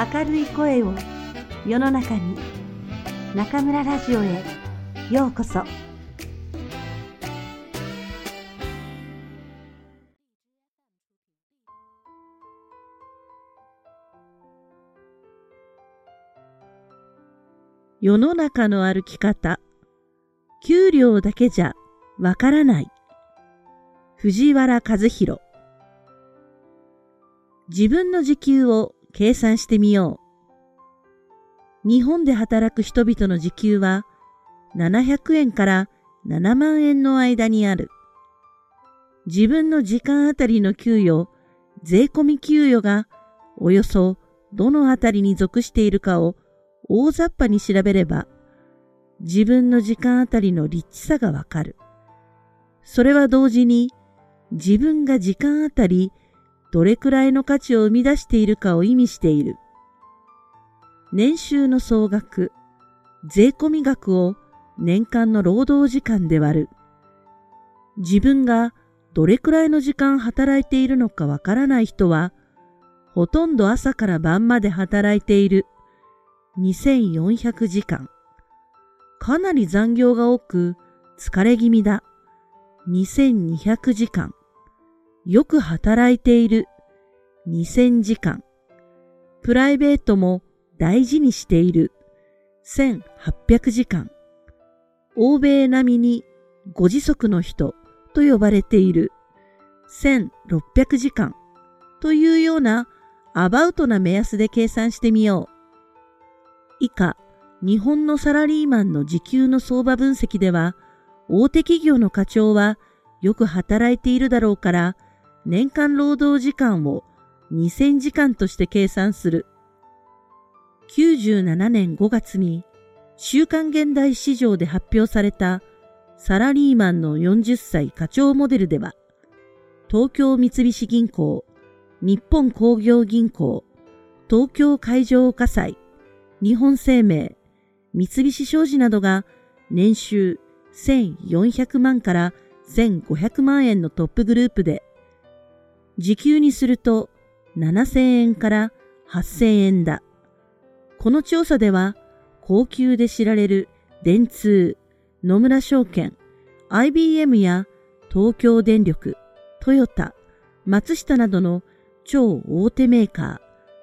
明るい声を世の中に中村ラジオへようこそ。世の中の歩き方給料だけじゃわからない。藤原和弘自分の時給を計算してみよう。日本で働く人々の時給は700円から7万円の間にある。自分の時間あたりの給与、税込み給与がおよそどのあたりに属しているかを大雑把に調べれば、自分の時間あたりの立地さがわかる。それは同時に自分が時間あたりどれくらいの価値を生み出しているかを意味している。年収の総額、税込み額を年間の労働時間で割る。自分がどれくらいの時間働いているのかわからない人は、ほとんど朝から晩まで働いている。2400時間。かなり残業が多く疲れ気味だ。2200時間。よく働いている2000時間。プライベートも大事にしている1800時間。欧米並みにご自足の人と呼ばれている1600時間というようなアバウトな目安で計算してみよう。以下、日本のサラリーマンの時給の相場分析では、大手企業の課長はよく働いているだろうから、年間労働時間を2000時間として計算する。97年5月に週刊現代市場で発表されたサラリーマンの40歳課長モデルでは、東京三菱銀行、日本工業銀行、東京海上火災、日本生命、三菱商事などが年収1400万から1500万円のトップグループで時給にすると7000円から8000円だ。この調査では、高級で知られる電通、野村証券、IBM や東京電力、トヨタ、松下などの超大手メーカー、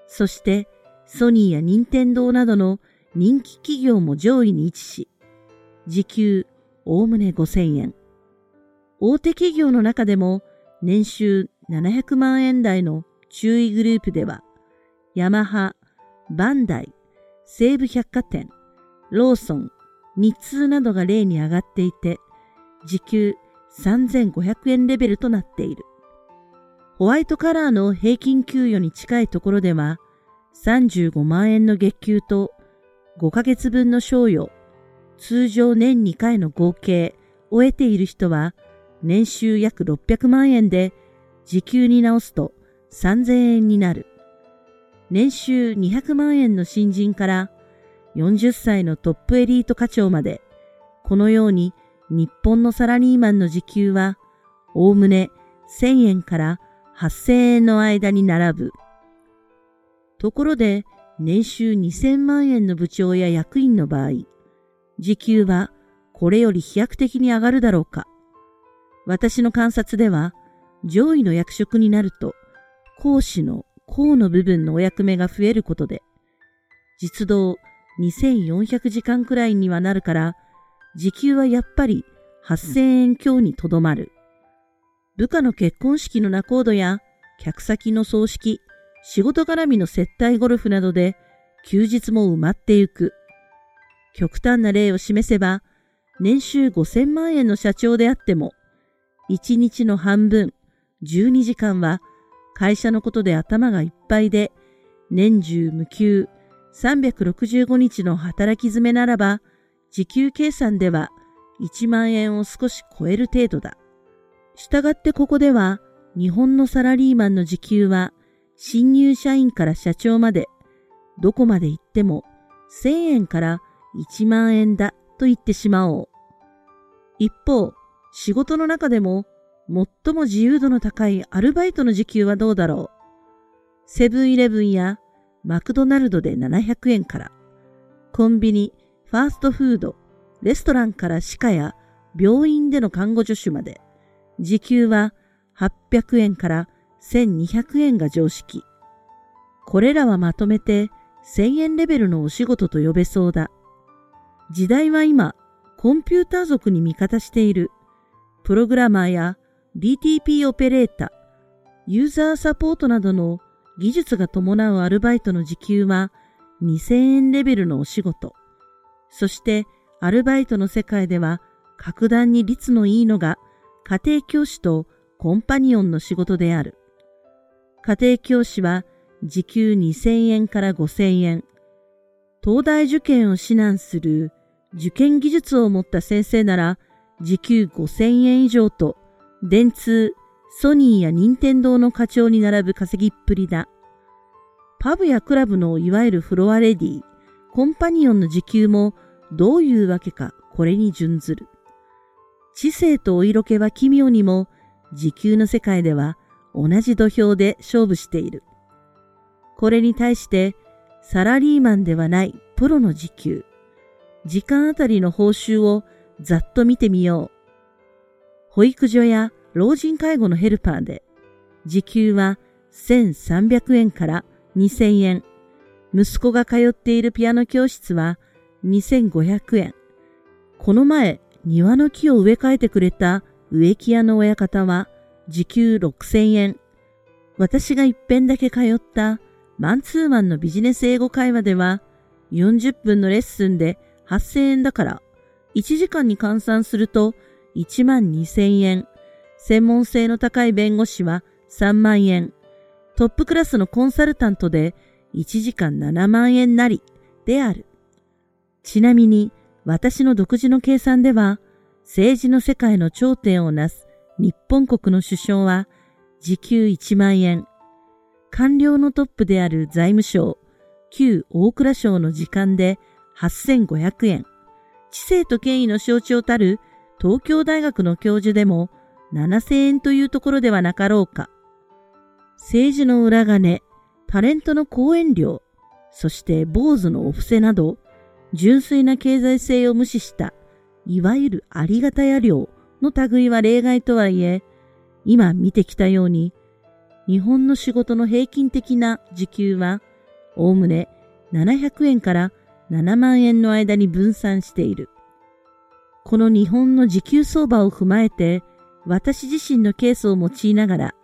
そしてソニーや任天堂などの人気企業も上位に位置し、時給おおむね5000円。大手企業の中でも年収700万円台の中位グループでは、ヤマハ、バンダイ、西武百貨店、ローソン、日通などが例に上がっていて、時給3500円レベルとなっている。ホワイトカラーの平均給与に近いところでは、35万円の月給と5ヶ月分の賞与、通常年2回の合計を得ている人は、年収約600万円で時給に直すと3000円になる。年収200万円の新人から40歳のトップエリート課長まで、このように日本のサラリーマンの時給は、おおむね1000円から8000円の間に並ぶ。ところで、年収2000万円の部長や役員の場合、時給はこれより飛躍的に上がるだろうか。私の観察では、上位の役職になると、講師の項の部分のお役目が増えることで、実動2400時間くらいにはなるから、時給はやっぱり8000円強にとどまる。部下の結婚式の仲人や客先の葬式、仕事絡みの接待ゴルフなどで休日も埋まってゆく。極端な例を示せば、年収5000万円の社長であっても、1日の半分、12時間は会社のことで頭がいっぱいで、年中無休365日の働き詰めならば、時給計算では1万円を少し超える程度だ。したがってここでは、日本のサラリーマンの時給は、新入社員から社長まで、どこまで行っても1000円から1万円だと言ってしまおう。一方、仕事の中でも最も自由度の高いアルバイトの時給はどうだろう？セブンイレブンやマクドナルドで700円から、コンビニ、ファーストフード、レストランから歯科や病院での看護助手まで、時給は800円から1200円が常識。これらはまとめて1000円レベルのお仕事と呼べそうだ。時代は今、コンピューター族に味方している。プログラマーや DTP オペレータ、ユーザーサポートなどの技術が伴うアルバイトの時給は2000円レベルのお仕事。そしてアルバイトの世界では格段に率のいいのが家庭教師とコンパニオンの仕事である。家庭教師は時給2000円から5000円。東大受験を指南する受験技術を持った先生なら時給5000円以上と電通、ソニーや任天堂の課長に並ぶ稼ぎっぷりだ。パブやクラブのいわゆるフロアレディ、コンパニオンの時給もどういうわけかこれに準ずる。知性とお色気は奇妙にも時給の世界では同じ土俵で勝負している。これに対してサラリーマンではないプロの時給、時間あたりの報酬をざっと見てみよう。保育所や老人介護のヘルパーで時給は1300円から2000円。息子が通っているピアノ教室は2500円。この前、庭の木を植え替えてくれた植木屋の親方は時給6000円。私が一遍だけ通ったマンツーマンのビジネス英語会話では40分のレッスンで8000円だから1時間に換算すると1万2000円。専門性の高い弁護士は3万円。トップクラスのコンサルタントで1時間7万円なりである。ちなみに私の独自の計算では政治の世界の頂点をなす日本国の首相は時給1万円。官僚のトップである財務省、旧大蔵省の時間で8500円。知性と権威の象徴たる東京大学の教授でも7000円というところではなかろうか。政治の裏金、タレントの講演料、そして坊主のお布施など、純粋な経済性を無視した、いわゆるありがたや料の類は例外とはいえ、今見てきたように、日本の仕事の平均的な時給は、おおむね700円から7万円の間に分散している。この日本の時給相場を踏まえて、私自身のケースを用いながら、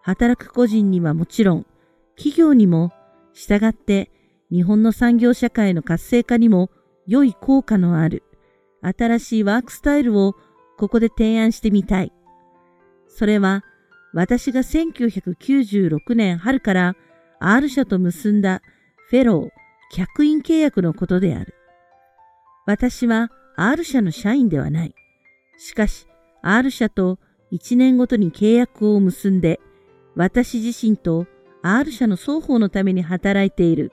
働く個人にはもちろん、企業にも、従って日本の産業社会の活性化にも良い効果のある新しいワークスタイルをここで提案してみたい。それは私が1996年春から R 社と結んだフェロー客員契約のことである。私は R 社の社員ではない。しかし、R 社と1年ごとに契約を結んで、私自身と R 社の双方のために働いている。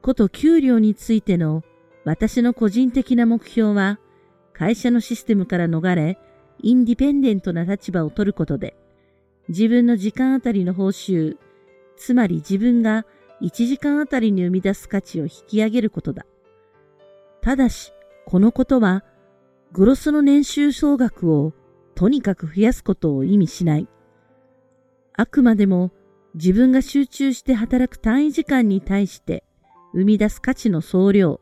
こと給料についての私の個人的な目標は、会社のシステムから逃れ、インディペンデントな立場を取ることで、自分の時間あたりの報酬、つまり自分が1時間あたりに生み出す価値を引き上げることだ。ただし、このことは、グロスの年収総額をとにかく増やすことを意味しない。あくまでも自分が集中して働く単位時間に対して生み出す価値の総量、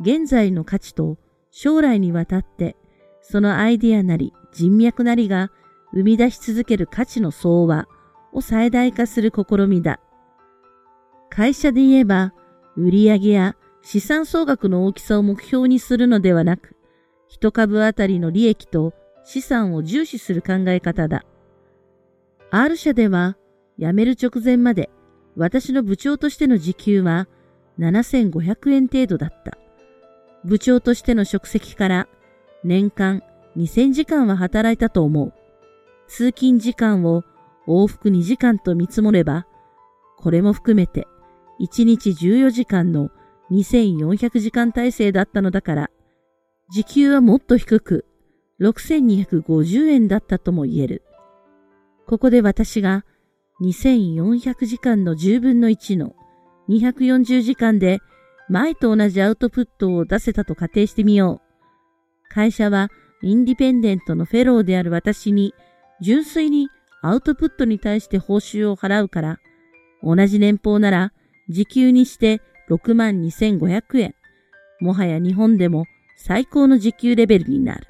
現在の価値と将来にわたってそのアイデアなり人脈なりが生み出し続ける価値の総和を最大化する試みだ。会社で言えば、売上や資産総額の大きさを目標にするのではなく、一株あたりの利益と資産を重視する考え方だ。R 社では、辞める直前まで私の部長としての時給は7500円程度だった。部長としての職責から年間2000時間は働いたと思う。通勤時間を往復2時間と見積もれば、これも含めて1日14時間の2400時間体制だったのだから、時給はもっと低く6250円だったとも言える。ここで私が2400時間の10分の1の240時間で前と同じアウトプットを出せたと仮定してみよう。会社はインディペンデントのフェローである私に純粋にアウトプットに対して報酬を払うから、同じ年俸なら時給にして62,500円。もはや日本でも最高の時給レベルになる。